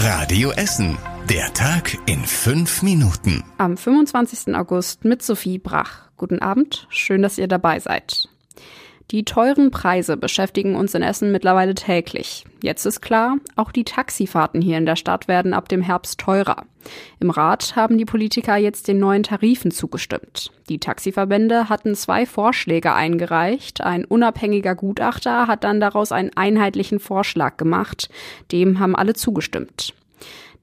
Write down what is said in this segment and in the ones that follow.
Radio Essen. Der Tag in fünf Minuten. Am 25. August mit Sophie Brach. Guten Abend, schön, dass ihr dabei seid. Die teuren Preise beschäftigen uns in Essen mittlerweile täglich. Jetzt ist klar, auch die Taxifahrten hier in der Stadt werden ab dem Herbst teurer. Im Rat haben die Politiker jetzt den neuen Tarifen zugestimmt. Die Taxiverbände hatten zwei Vorschläge eingereicht. Ein unabhängiger Gutachter hat dann daraus einen einheitlichen Vorschlag gemacht. Dem haben alle zugestimmt.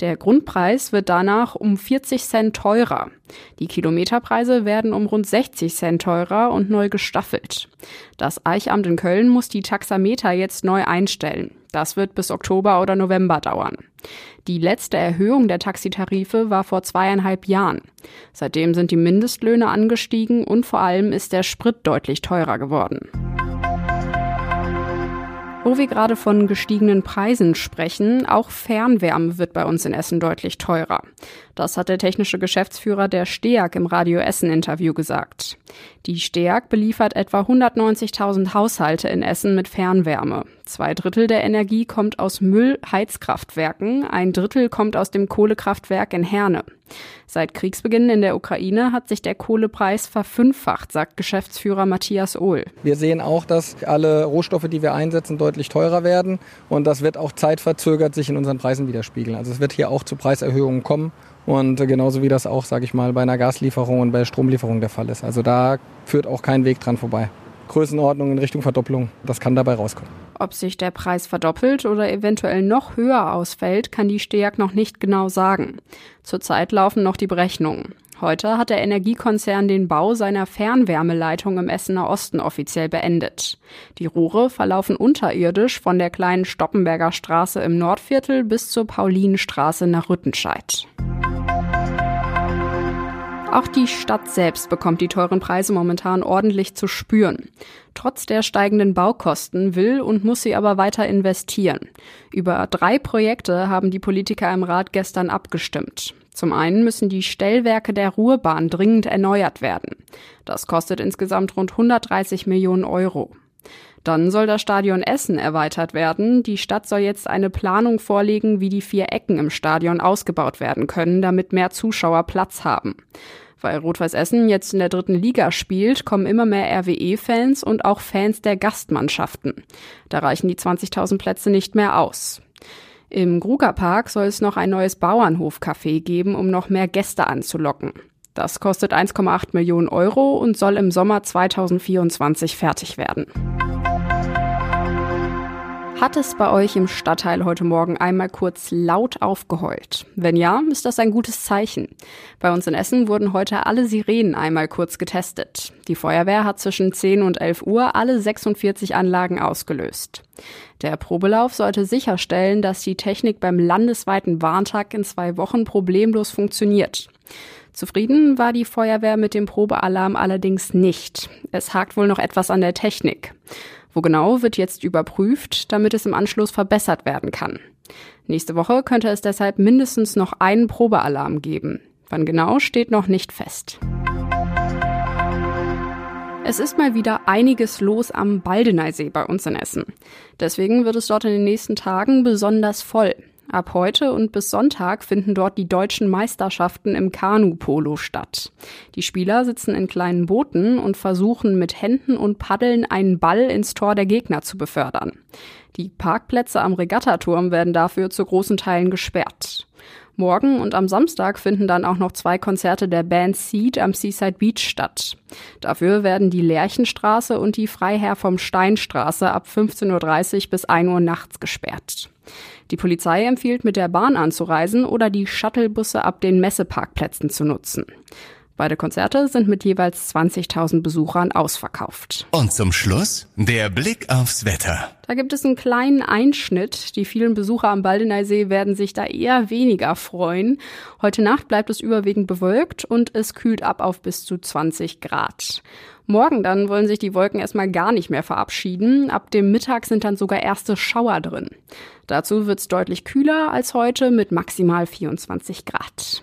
Der Grundpreis wird danach um 40 Cent teurer. Die Kilometerpreise werden um rund 60 Cent teurer und neu gestaffelt. Das Eichamt in Köln muss die Taxameter jetzt neu einstellen. Das wird bis Oktober oder November dauern. Die letzte Erhöhung der Taxitarife war vor zweieinhalb Jahren. Seitdem sind die Mindestlöhne angestiegen und vor allem ist der Sprit deutlich teurer geworden. Wo wir gerade von gestiegenen Preisen sprechen, auch Fernwärme wird bei uns in Essen deutlich teurer. Das hat der technische Geschäftsführer der STEAG im Radio Essen Interview gesagt. Die STEAG beliefert etwa 190.000 Haushalte in Essen mit Fernwärme. Zwei Drittel der Energie kommt aus Müllheizkraftwerken, ein Drittel kommt aus dem Kohlekraftwerk in Herne. Seit Kriegsbeginn in der Ukraine hat sich der Kohlepreis verfünffacht, sagt Geschäftsführer Matthias Ohl. Wir sehen auch, dass alle Rohstoffe, die wir einsetzen, deutlich teurer werden und das wird auch zeitverzögert sich in unseren Preisen widerspiegeln. Also es wird hier auch zu Preiserhöhungen kommen und genauso wie das auch, sage ich mal, bei einer Gaslieferung und bei Stromlieferung der Fall ist. Also da führt auch kein Weg dran vorbei. Größenordnung in Richtung Verdopplung, das kann dabei rauskommen. Ob sich der Preis verdoppelt oder eventuell noch höher ausfällt, kann die STEAG noch nicht genau sagen. Zurzeit laufen noch die Berechnungen. Heute hat der Energiekonzern den Bau seiner Fernwärmeleitung im Essener Osten offiziell beendet. Die Rohre verlaufen unterirdisch von der kleinen Stoppenberger Straße im Nordviertel bis zur Paulinenstraße nach Rüttenscheid. Auch die Stadt selbst bekommt die teuren Preise momentan ordentlich zu spüren. Trotz der steigenden Baukosten will und muss sie aber weiter investieren. Über drei Projekte haben die Politiker im Rat gestern abgestimmt. Zum einen müssen die Stellwerke der Ruhrbahn dringend erneuert werden. Das kostet insgesamt rund 130 Millionen Euro. Dann soll das Stadion Essen erweitert werden. Die Stadt soll jetzt eine Planung vorlegen, wie die vier Ecken im Stadion ausgebaut werden können, damit mehr Zuschauer Platz haben. Weil Rot-Weiß Essen jetzt in der dritten Liga spielt, kommen immer mehr RWE-Fans und auch Fans der Gastmannschaften. Da reichen die 20.000 Plätze nicht mehr aus. Im Grugerpark soll es noch ein neues Bauernhofcafé geben, um noch mehr Gäste anzulocken. Das kostet 1,8 Millionen Euro und soll im Sommer 2024 fertig werden. Hat es bei euch im Stadtteil heute Morgen einmal kurz laut aufgeheult? Wenn ja, ist das ein gutes Zeichen. Bei uns in Essen wurden heute alle Sirenen einmal kurz getestet. Die Feuerwehr hat zwischen 10 und 11 Uhr alle 46 Anlagen ausgelöst. Der Probelauf sollte sicherstellen, dass die Technik beim landesweiten Warntag in zwei Wochen problemlos funktioniert. Zufrieden war die Feuerwehr mit dem Probealarm allerdings nicht. Es hakt wohl noch etwas an der Technik. Wo genau wird jetzt überprüft, damit es im Anschluss verbessert werden kann. Nächste Woche könnte es deshalb mindestens noch einen Probealarm geben. Wann genau steht noch nicht fest. Es ist mal wieder einiges los am Baldeneysee bei uns in Essen. Deswegen wird es dort in den nächsten Tagen besonders voll. Ab heute und bis Sonntag finden dort die deutschen Meisterschaften im Kanu-Polo statt. Die Spieler sitzen in kleinen Booten und versuchen mit Händen und Paddeln einen Ball ins Tor der Gegner zu befördern. Die Parkplätze am Regattaturm werden dafür zu großen Teilen gesperrt. Morgen und am Samstag finden dann auch noch zwei Konzerte der Band Seed am Seaside Beach statt. Dafür werden die Lerchenstraße und die Freiherr vom Steinstraße ab 15.30 Uhr bis 1 Uhr nachts gesperrt. Die Polizei empfiehlt, mit der Bahn anzureisen oder die Shuttlebusse ab den Messeparkplätzen zu nutzen. Beide Konzerte sind mit jeweils 20.000 Besuchern ausverkauft. Und zum Schluss der Blick aufs Wetter. Da gibt es einen kleinen Einschnitt. Die vielen Besucher am Baldeneysee werden sich da eher weniger freuen. Heute Nacht bleibt es überwiegend bewölkt und es kühlt ab auf bis zu 20 Grad. Morgen dann wollen sich die Wolken erstmal gar nicht mehr verabschieden. Ab dem Mittag sind dann sogar erste Schauer drin. Dazu wird es deutlich kühler als heute mit maximal 24 Grad.